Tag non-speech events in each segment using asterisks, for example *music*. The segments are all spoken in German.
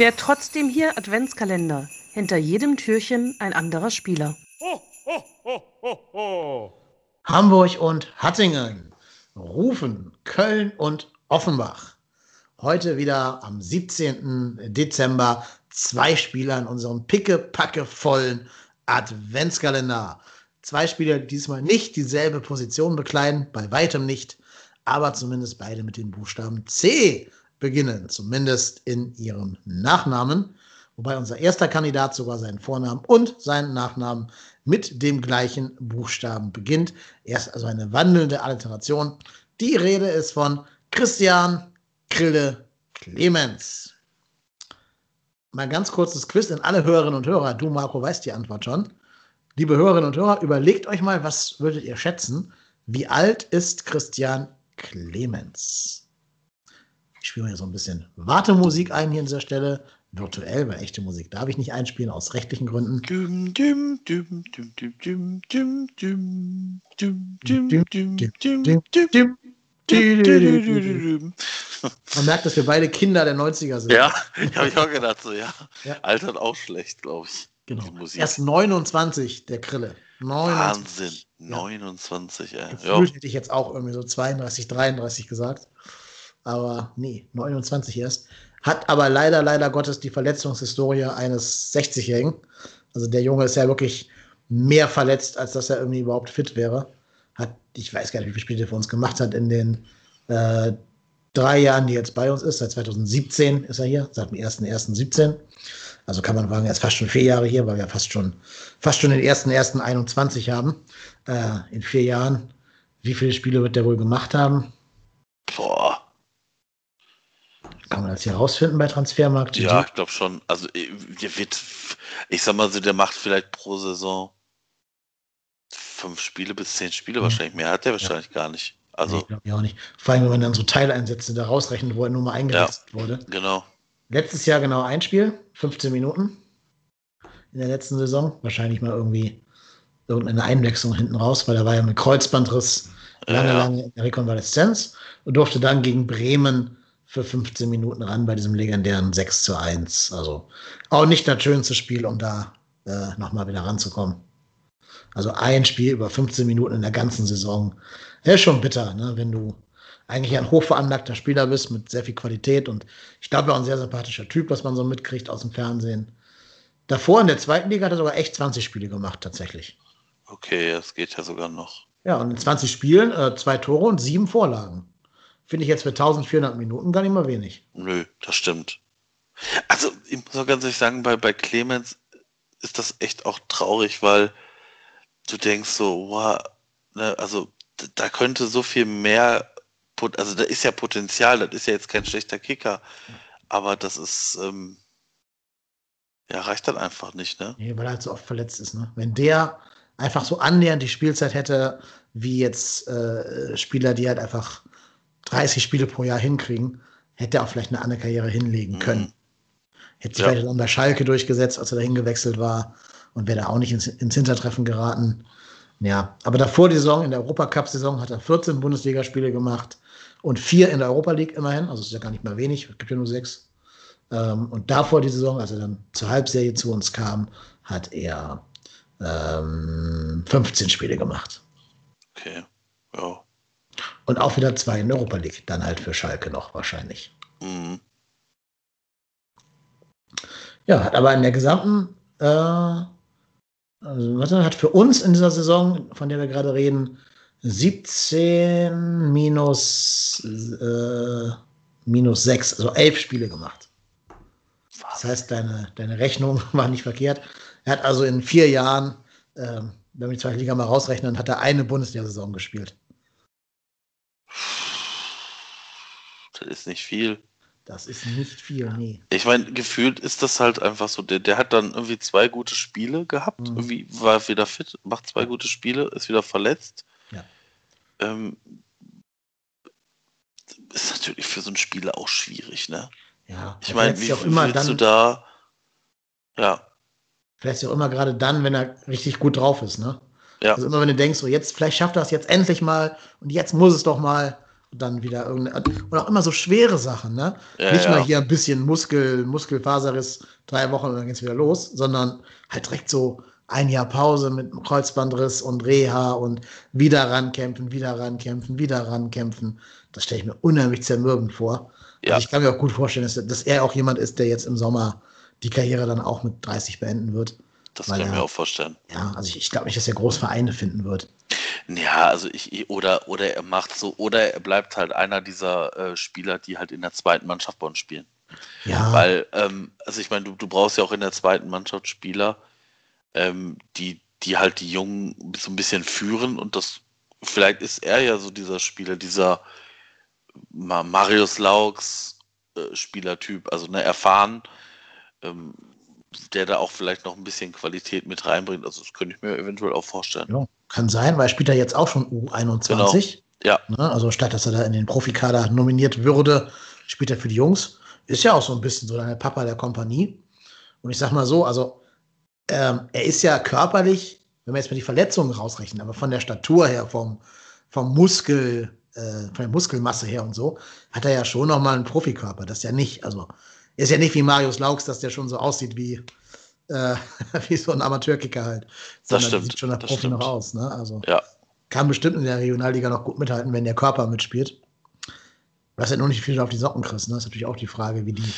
Wer trotzdem hier Adventskalender. Hinter jedem Türchen ein anderer Spieler. Ho, ho, ho, ho, ho. Hamburg und Hattingen, Rufen, Köln und Offenbach. Heute wieder am 17. Dezember zwei Spieler in unserem picke-packe vollen Adventskalender. Zwei Spieler, die diesmal nicht dieselbe Position bekleiden, bei weitem nicht, aber zumindest beide mit dem Buchstaben C beginnen, zumindest in ihrem Nachnamen. Wobei unser erster Kandidat sogar seinen Vornamen und seinen Nachnamen mit dem gleichen Buchstaben beginnt. Er ist also eine wandelnde Alliteration. Die Rede ist von Christian Krille Clemens. Mal ganz kurzes Quiz in alle Hörerinnen und Hörer. Du, Marco, weißt die Antwort schon. Liebe Hörerinnen und Hörer, überlegt euch mal, was würdet ihr schätzen? Wie alt ist Christian Clemens? Ich spiele mir so ein bisschen Wartemusik ein hier an dieser Stelle. Virtuell, weil echte Musik darf ich nicht einspielen, aus rechtlichen Gründen. Man merkt, dass wir beide Kinder der 90er sind. Ja, habe ich auch gedacht, so, ja. Ja. Altert auch schlecht, glaube ich. genau. Erst 29, der Krille. 29. Wahnsinn. 29, ja. ja. Gefühlt hätte ich jetzt auch irgendwie so 32, 33 gesagt. Aber nee, 29 erst. Hat aber leider, leider Gottes die Verletzungshistorie eines 60-Jährigen. Also der Junge ist ja wirklich mehr verletzt, als dass er irgendwie überhaupt fit wäre. Hat, ich weiß gar nicht, wie viele Spiele er für uns gemacht hat in den äh, drei Jahren, die jetzt bei uns ist. Seit 2017 ist er hier, seit dem 1.1.17. Also kann man sagen, er ist fast schon vier Jahre hier, weil wir fast schon, fast schon den 1.1.21 haben. Äh, in vier Jahren. Wie viele Spiele wird der wohl gemacht haben? Boah. Kann man das hier rausfinden bei Transfermarkt? Ja, ich glaube schon. Also, äh, der wird, ich sag mal so, der macht vielleicht pro Saison fünf Spiele bis zehn Spiele Mhm. wahrscheinlich. Mehr hat der wahrscheinlich gar nicht. nee, Also, glaube ich auch nicht. Vor allem, wenn man dann so Teileinsätze da rausrechnet, wo er nur mal eingewechselt wurde. genau. Letztes Jahr genau ein Spiel, 15 Minuten in der letzten Saison. Wahrscheinlich mal irgendwie irgendeine Einwechslung hinten raus, weil er war ja mit Kreuzbandriss lange, Ja, ja. lange in der Rekonvaleszenz und durfte dann gegen Bremen für 15 Minuten ran bei diesem legendären 6 zu 1. Also auch nicht das schönste Spiel, um da äh, nochmal wieder ranzukommen. Also ein Spiel über 15 Minuten in der ganzen Saison. Ja, ist schon bitter, ne? wenn du eigentlich ein hochveranlagter Spieler bist mit sehr viel Qualität und ich glaube, er ist ein sehr sympathischer Typ, was man so mitkriegt aus dem Fernsehen. Davor in der zweiten Liga hat er sogar echt 20 Spiele gemacht, tatsächlich. Okay, das geht ja sogar noch. Ja, und in 20 Spielen äh, zwei Tore und sieben Vorlagen. Finde ich jetzt für 1400 Minuten gar nicht mal wenig. Nö, das stimmt. Also, ich muss auch ganz ehrlich sagen, bei, bei Clemens ist das echt auch traurig, weil du denkst so, wow, ne, also da könnte so viel mehr, also da ist ja Potenzial, das ist ja jetzt kein schlechter Kicker, aber das ist, ähm, ja, reicht dann einfach nicht, ne? Nee, weil er halt so oft verletzt ist. Ne? Wenn der einfach so annähernd die Spielzeit hätte, wie jetzt äh, Spieler, die halt einfach 30 Spiele pro Jahr hinkriegen, hätte er auch vielleicht eine andere Karriere hinlegen können. Mhm. Hätte sich Ja. vielleicht dann bei Schalke durchgesetzt, als er da hingewechselt war und wäre da auch nicht ins, ins Hintertreffen geraten. Ja, aber davor die Saison, in der Europacup-Saison, hat er 14 Bundesligaspiele gemacht und vier in der Europa League immerhin. Also ist ja gar nicht mal wenig, es gibt ja nur sechs. Ähm, und davor die Saison, als er dann zur Halbserie zu uns kam, hat er ähm, 15 Spiele gemacht. Okay, ja. Und auch wieder zwei in Europa League. Dann halt für Schalke noch wahrscheinlich. Mhm. Ja, hat aber in der gesamten, äh, also, hat für uns in dieser Saison, von der wir gerade reden, 17 minus, äh, minus 6, also 11 Spiele gemacht. Das heißt, deine, deine Rechnung *laughs* war nicht verkehrt. Er hat also in vier Jahren, ähm, wenn wir die zweite Liga mal rausrechnen, hat er eine Bundesliga-Saison gespielt. Das ist nicht viel. Das ist nicht viel, nee. Ich meine, gefühlt ist das halt einfach so. Der, der hat dann irgendwie zwei gute Spiele gehabt, Mhm. irgendwie war wieder fit, macht zwei gute Spiele, ist wieder verletzt. Ja. Ähm, ist natürlich für so einen Spieler auch schwierig, ne? Ja, Ich meine, wie auch immer willst dann, du da. Ja, Vielleicht auch immer gerade dann, wenn er richtig gut drauf ist, ne? Ja, Also immer wenn du denkst, so jetzt, vielleicht schafft er es jetzt endlich mal und jetzt muss es doch mal dann wieder irgendeine. Und auch immer so schwere Sachen, ne? Ja, Nicht ja. mal hier ein bisschen Muskel, Muskelfaserriss, drei Wochen und dann geht's wieder los, sondern halt direkt so ein Jahr Pause mit einem Kreuzbandriss und Reha und wieder rankämpfen, wieder rankämpfen, wieder rankämpfen. Das stelle ich mir unheimlich zermürbend vor. Ja. Also ich kann mir auch gut vorstellen, dass, dass er auch jemand ist, der jetzt im Sommer die Karriere dann auch mit 30 beenden wird. Das Weil kann ich mir auch vorstellen. Ja, also ich, ich glaube nicht, dass er Großvereine finden wird. Ja, also ich, oder, oder er macht so, oder er bleibt halt einer dieser äh, Spieler, die halt in der zweiten Mannschaft bei uns spielen. Ja, Weil, ähm, also ich meine, du, du brauchst ja auch in der zweiten Mannschaft Spieler, ähm, die, die halt die Jungen so ein bisschen führen und das, vielleicht ist er ja so dieser Spieler, dieser Ma- Marius Laux äh, Spielertyp, also ne, erfahren, ähm, der da auch vielleicht noch ein bisschen Qualität mit reinbringt. Also das könnte ich mir eventuell auch vorstellen. ja, kann sein, weil er spielt ja jetzt auch schon U21. Ja. Ne? Also statt dass er da in den Profikader nominiert würde, spielt er für die Jungs. Ist ja auch so ein bisschen so der Papa der Kompanie. Und ich sag mal so, also ähm, er ist ja körperlich, wenn wir jetzt mal die Verletzungen rausrechnen, aber von der Statur her, vom, vom Muskel, äh, von der Muskelmasse her und so, hat er ja schon nochmal einen Profikörper. Das ja nicht. Also er ist ja nicht wie Marius Laux, dass der schon so aussieht wie, äh, *laughs* wie so ein Amateurkicker halt. Sondern stimmt, Sieht schon nach das Profi stimmt. noch aus. Ne? Also Ja. kann bestimmt in der Regionalliga noch gut mithalten, wenn der Körper mitspielt. Hast ja noch nicht viel auf die Socken kriegst, ne? Das ist natürlich auch die Frage, wie die,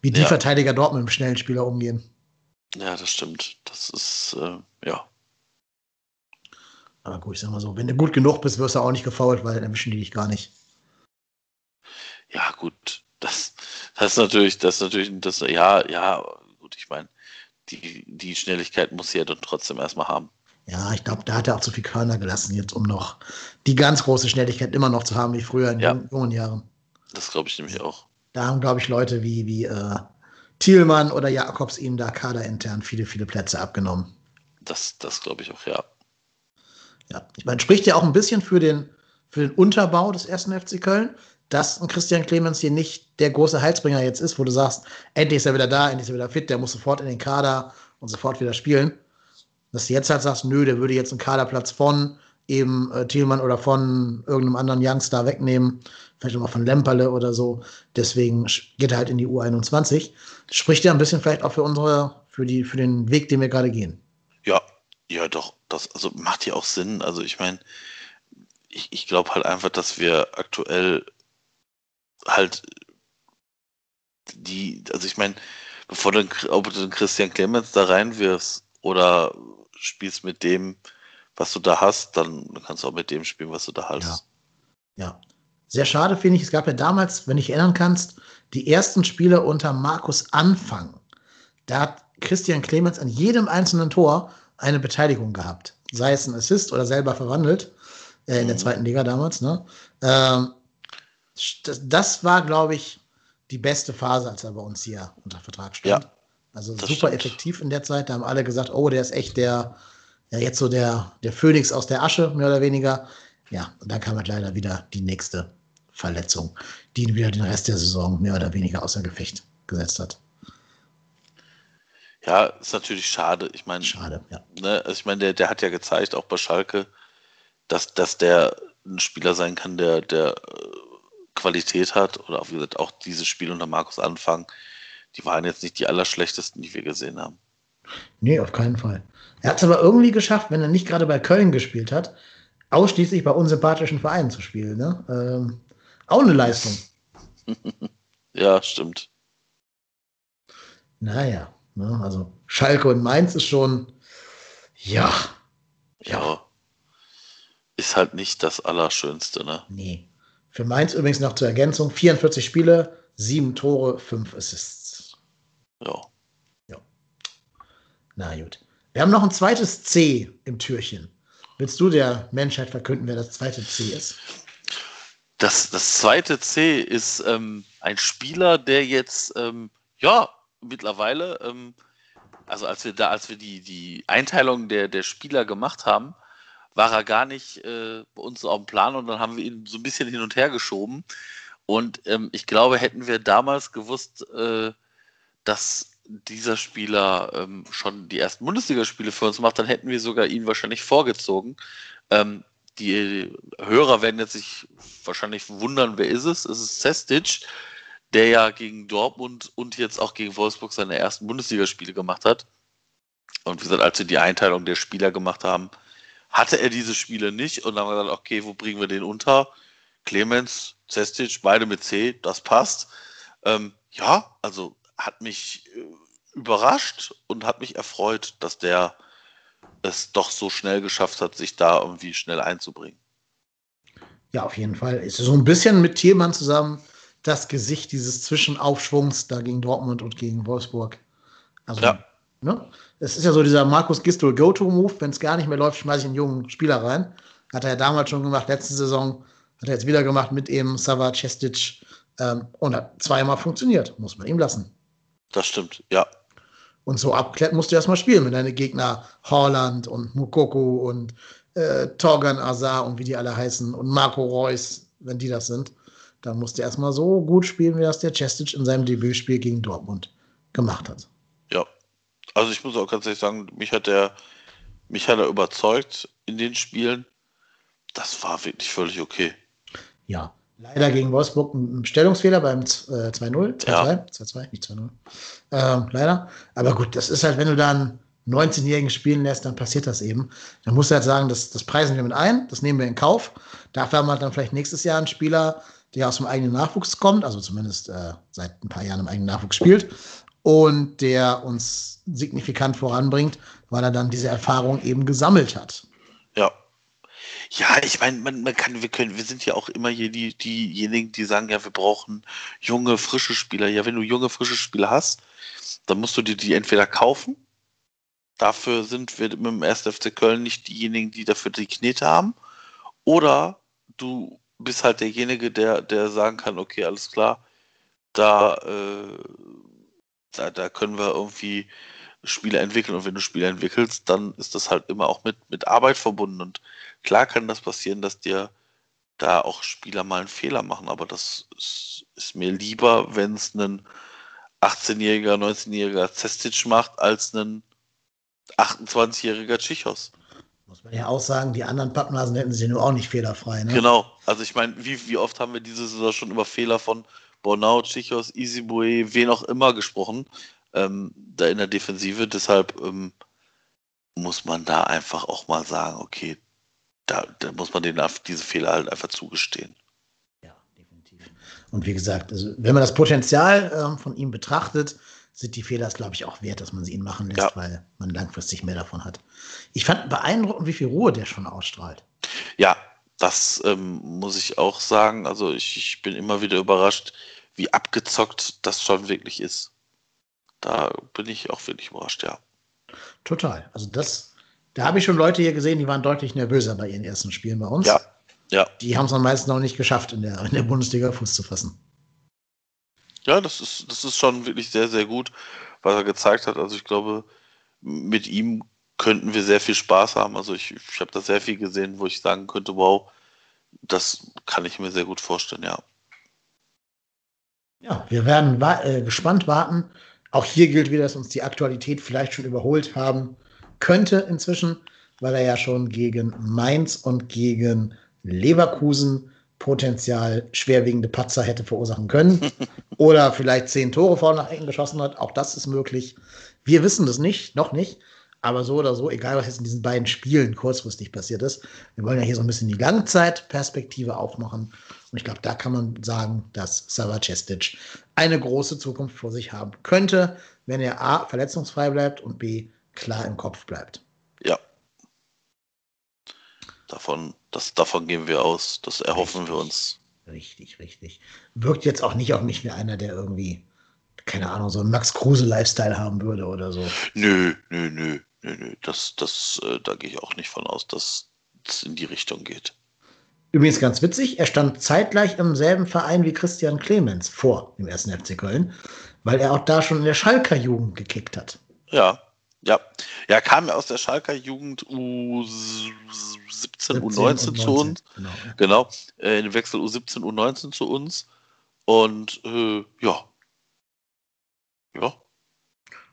wie die Ja. Verteidiger dort mit dem schnellen Spieler umgehen. Ja, das stimmt. Das ist, äh, ja. Aber gut, ich sag mal so, wenn du gut genug bist, wirst du auch nicht gefault, weil dann erwischen die dich gar nicht. Ja, gut. Das, das ist natürlich, das ist natürlich, das, ja, ja, gut, ich meine, die, die Schnelligkeit muss sie ja dann trotzdem erstmal haben. Ja, ich glaube, da hat er auch zu viel Körner gelassen jetzt, um noch die ganz große Schnelligkeit immer noch zu haben, wie früher in Ja. jungen, jungen Jahren. Das glaube ich nämlich auch. Da haben, glaube ich, Leute wie, wie äh, Thielmann oder Jakobs ihm da kaderintern viele, viele Plätze abgenommen. Das, das glaube ich auch, ja. Ja, ich meine, spricht ja auch ein bisschen für den, für den Unterbau des ersten FC Köln, dass ein Christian Clemens hier nicht der große Heilsbringer jetzt ist, wo du sagst, endlich ist er wieder da, endlich ist er wieder fit, der muss sofort in den Kader und sofort wieder spielen. Dass du jetzt halt sagst, nö, der würde jetzt einen Kaderplatz von eben äh, Thielmann oder von irgendeinem anderen Youngstar wegnehmen, vielleicht auch mal von Lemperle oder so. Deswegen geht er halt in die U21. Spricht ja ein bisschen vielleicht auch für unsere, für die, für den Weg, den wir gerade gehen. Ja, ja, doch. Das also macht ja auch Sinn. Also ich meine, ich, ich glaube halt einfach, dass wir aktuell halt die, also ich meine, bevor du, ob du den Christian Clemens da reinwirfst oder spielst mit dem, was du da hast, dann kannst du auch mit dem spielen, was du da hast. Ja. Ja. Sehr schade finde ich, es gab ja damals, wenn du dich erinnern kannst, die ersten Spiele unter Markus Anfang. Da hat Christian Clemens an jedem einzelnen Tor eine Beteiligung gehabt. Sei es ein Assist oder selber verwandelt, äh, in der Mhm. zweiten Liga damals. Ne? Ähm, das, das war, glaube ich, die beste Phase, als er bei uns hier unter Vertrag stand. Ja, also super stimmt. effektiv in der Zeit. Da haben alle gesagt, oh, der ist echt der, ja, jetzt so der, der Phönix aus der Asche, mehr oder weniger. Ja, und dann kam halt leider wieder die nächste Verletzung, die ihn wieder den Rest der Saison mehr oder weniger außer Gefecht gesetzt hat. Ja, ist natürlich schade. Ich meine, Schade, ja. ne, also ich meine, der, der hat ja gezeigt, auch bei Schalke, dass, dass der ein Spieler sein kann, der, der äh, Qualität hat. Oder auch, wie gesagt, auch dieses Spiel unter Markus Anfang, die waren jetzt nicht die allerschlechtesten, die wir gesehen haben. Nee, auf keinen Fall. Er hat es aber irgendwie geschafft, wenn er nicht gerade bei Köln gespielt hat, ausschließlich bei unsympathischen Vereinen zu spielen. Ne? Ähm, auch eine Leistung. *laughs* Ja, stimmt. Naja, ne? also Schalke und Mainz ist schon, ja, Ja. Ist halt nicht das Allerschönste, ne? nee. Für Mainz übrigens noch zur Ergänzung: 44 Spiele, 7 Tore, 5 Assists. Ja. Na gut. Wir haben noch ein zweites C im Türchen. Willst du der Menschheit verkünden, wer das zweite C ist? Das, das zweite C ist ähm, ein Spieler, der jetzt, ähm, ja, mittlerweile, ähm, also als wir da, als wir die, die Einteilung der, der Spieler gemacht haben, war er gar nicht äh, bei uns auf dem Plan und dann haben wir ihn so ein bisschen hin und her geschoben. Und ähm, ich glaube, hätten wir damals gewusst, äh, dass dieser Spieler ähm, schon die ersten Bundesligaspiele für uns macht, dann hätten wir sogar ihn wahrscheinlich vorgezogen. Ähm, die Hörer werden jetzt sich wahrscheinlich wundern, wer ist es? Es ist Sestic, der ja gegen Dortmund und jetzt auch gegen Wolfsburg seine ersten Bundesligaspiele gemacht hat. Und wie gesagt, als wir die Einteilung der Spieler gemacht haben, hatte er diese Spiele nicht und dann haben wir gesagt, okay, wo bringen wir den unter? Clemens, Cestic, beide mit C, das passt. Ähm, ja, also hat mich äh, überrascht und hat mich erfreut, dass der es doch so schnell geschafft hat, sich da irgendwie schnell einzubringen. Ja, auf jeden Fall. Ist so ein bisschen mit Thielmann zusammen das Gesicht dieses Zwischenaufschwungs da gegen Dortmund und gegen Wolfsburg. Also, ja. Ne? Es ist ja so dieser Markus Gistol Go-To-Move. Wenn es gar nicht mehr läuft, schmeiße ich einen jungen Spieler rein. Hat er ja damals schon gemacht, letzte Saison. Hat er jetzt wieder gemacht mit eben Sava Cestic. Ähm, und hat zweimal funktioniert. Muss man ihm lassen. Das stimmt, ja. Und so abklärt musst du erstmal spielen, wenn deine Gegner Holland und Mukoko und äh, Torgan Azar und wie die alle heißen und Marco Reus, wenn die das sind, dann musst du erstmal so gut spielen, wie das der Chestic in seinem Debütspiel gegen Dortmund gemacht hat. Ja, also ich muss auch ganz ehrlich sagen, mich hat er, mich hat er überzeugt in den Spielen. Das war wirklich völlig okay. Ja, Leider gegen Wolfsburg ein Stellungsfehler beim 2-0, 2-2, ja. 2-2, nicht 2-0. Ähm, leider. Aber gut, das ist halt, wenn du dann 19-Jährigen spielen lässt, dann passiert das eben. Dann musst du halt sagen, das, das preisen wir mit ein, das nehmen wir in Kauf. Dafür haben wir dann vielleicht nächstes Jahr einen Spieler, der aus dem eigenen Nachwuchs kommt, also zumindest äh, seit ein paar Jahren im eigenen Nachwuchs spielt und der uns signifikant voranbringt, weil er dann diese Erfahrung eben gesammelt hat. Ja, ja, ich meine, man, man kann, wir können, wir sind ja auch immer hier die, diejenigen, die sagen, ja, wir brauchen junge, frische Spieler. Ja, wenn du junge, frische Spieler hast, dann musst du dir die entweder kaufen. Dafür sind wir mit dem 1. FC Köln nicht diejenigen, die dafür die Knete haben. Oder du bist halt derjenige, der, der sagen kann, okay, alles klar, da, äh, da, da können wir irgendwie Spiele entwickeln. Und wenn du Spiele entwickelst, dann ist das halt immer auch mit, mit Arbeit verbunden. Und klar kann das passieren, dass dir da auch Spieler mal einen Fehler machen, aber das ist, ist mir lieber, wenn es ein 18-jähriger, 19-jähriger Cestic macht, als ein 28-jähriger Chichos. Muss man ja auch sagen, die anderen Pappnasen hätten sie nur auch nicht fehlerfrei. Ne? Genau. Also ich meine, wie, wie oft haben wir diese Saison schon über Fehler von Bornau, Chichos, Isibue, wen auch immer gesprochen, ähm, da in der Defensive. Deshalb ähm, muss man da einfach auch mal sagen, okay, da, da muss man denen diese Fehler halt einfach zugestehen. Ja, definitiv. Und wie gesagt, also wenn man das Potenzial ähm, von ihm betrachtet, sind die Fehler, glaube ich, auch wert, dass man sie ihn machen lässt, ja. weil man langfristig mehr davon hat. Ich fand beeindruckend, wie viel Ruhe der schon ausstrahlt. Ja, das ähm, muss ich auch sagen. Also ich, ich, bin immer wieder überrascht, wie abgezockt das schon wirklich ist. Da bin ich auch wirklich überrascht, ja. Total. Also das da habe ich schon Leute hier gesehen, die waren deutlich nervöser bei ihren ersten Spielen bei uns. Ja. ja. Die haben es am meisten noch nicht geschafft, in der, in der Bundesliga Fuß zu fassen. Ja, das ist, das ist schon wirklich sehr, sehr gut, was er gezeigt hat. Also ich glaube, mit ihm könnten wir sehr viel Spaß haben. Also ich, ich habe da sehr viel gesehen, wo ich sagen könnte, wow, das kann ich mir sehr gut vorstellen, ja. Ja, wir werden wa äh, gespannt warten. Auch hier gilt wieder, dass uns die Aktualität vielleicht schon überholt haben könnte inzwischen, weil er ja schon gegen Mainz und gegen Leverkusen potenziell schwerwiegende Patzer hätte verursachen können. *laughs* Oder vielleicht zehn Tore vorne nach Ecken geschossen hat. Auch das ist möglich. Wir wissen das nicht, noch nicht. Aber so oder so, egal was jetzt in diesen beiden Spielen kurzfristig passiert ist, wir wollen ja hier so ein bisschen die Langzeitperspektive aufmachen. Und ich glaube, da kann man sagen, dass Sava Cestic eine große Zukunft vor sich haben könnte, wenn er A, verletzungsfrei bleibt und B, klar im Kopf bleibt. Ja. Davon, das, davon gehen wir aus. Das erhoffen richtig, wir uns. Richtig, richtig. Wirkt jetzt auch nicht auf mich wie einer, der irgendwie, keine Ahnung, so einen Max Kruse-Lifestyle haben würde oder so. Nö, nö, nö, nö, nö. Das, das, äh, da gehe ich auch nicht von aus, dass es in die Richtung geht. Übrigens ganz witzig, er stand zeitgleich im selben Verein wie Christian Clemens vor dem ersten FC Köln, weil er auch da schon in der Schalker Jugend gekickt hat. Ja, ja, ja, kam ja aus der Schalker Jugend U17, U19 zu uns. Genau, genau äh, in Wechsel U17, U19 zu uns. Und äh, ja. Ja.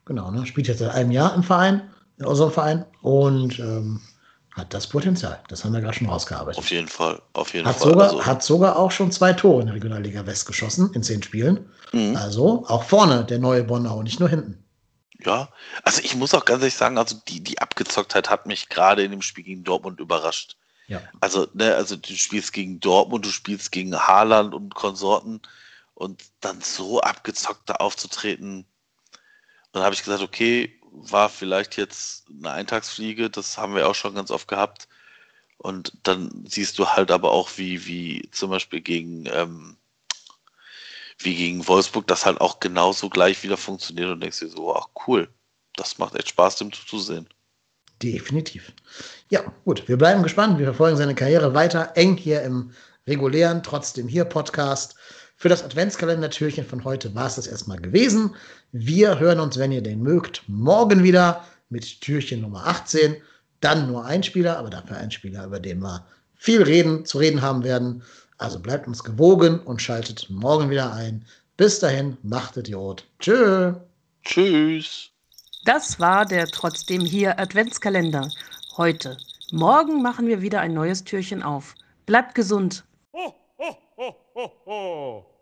Genau, ne? spielt jetzt seit einem Jahr im Verein, in unserem Verein. Und ähm, Hat das Potenzial. Das haben wir gerade schon rausgearbeitet. Auf jeden Fall, auf jeden Hat Fall. sogar, also, hat sogar auch schon zwei Tore in der Regionalliga West geschossen in zehn Spielen. mhm. Also auch vorne der neue Bonner nicht nur hinten. Ja, also ich muss auch ganz ehrlich sagen, also die, die Abgezocktheit hat mich gerade in dem Spiel gegen Dortmund überrascht. Ja. Also, ne, also du spielst gegen Dortmund, du spielst gegen Haaland und Konsorten und dann so abgezockt da aufzutreten. Und dann habe ich gesagt, okay, war vielleicht jetzt eine Eintagsfliege, das haben wir auch schon ganz oft gehabt. Und dann siehst du halt aber auch, wie, wie zum Beispiel gegen, ähm, wie gegen Wolfsburg, das halt auch genauso gleich wieder funktioniert und denkst dir so, ach cool, das macht echt Spaß, dem zuzusehen. Definitiv. Ja, gut. Wir bleiben gespannt. Wir verfolgen seine Karriere weiter eng hier im regulären, trotzdem hier Podcast. Für das Adventskalender-Türchen von heute war es das erstmal gewesen. Wir hören uns, wenn ihr den mögt, morgen wieder mit Türchen Nummer 18. Dann nur ein Spieler, aber dafür ein Spieler, über den wir viel reden, zu reden haben werden. Also bleibt uns gewogen und schaltet morgen wieder ein. Bis dahin, macht Idiot. Tschö. Tschüss. Das war der trotzdem hier Adventskalender. Heute. Morgen machen wir wieder ein neues Türchen auf. Bleibt gesund. Ho, ho, ho, ho, ho.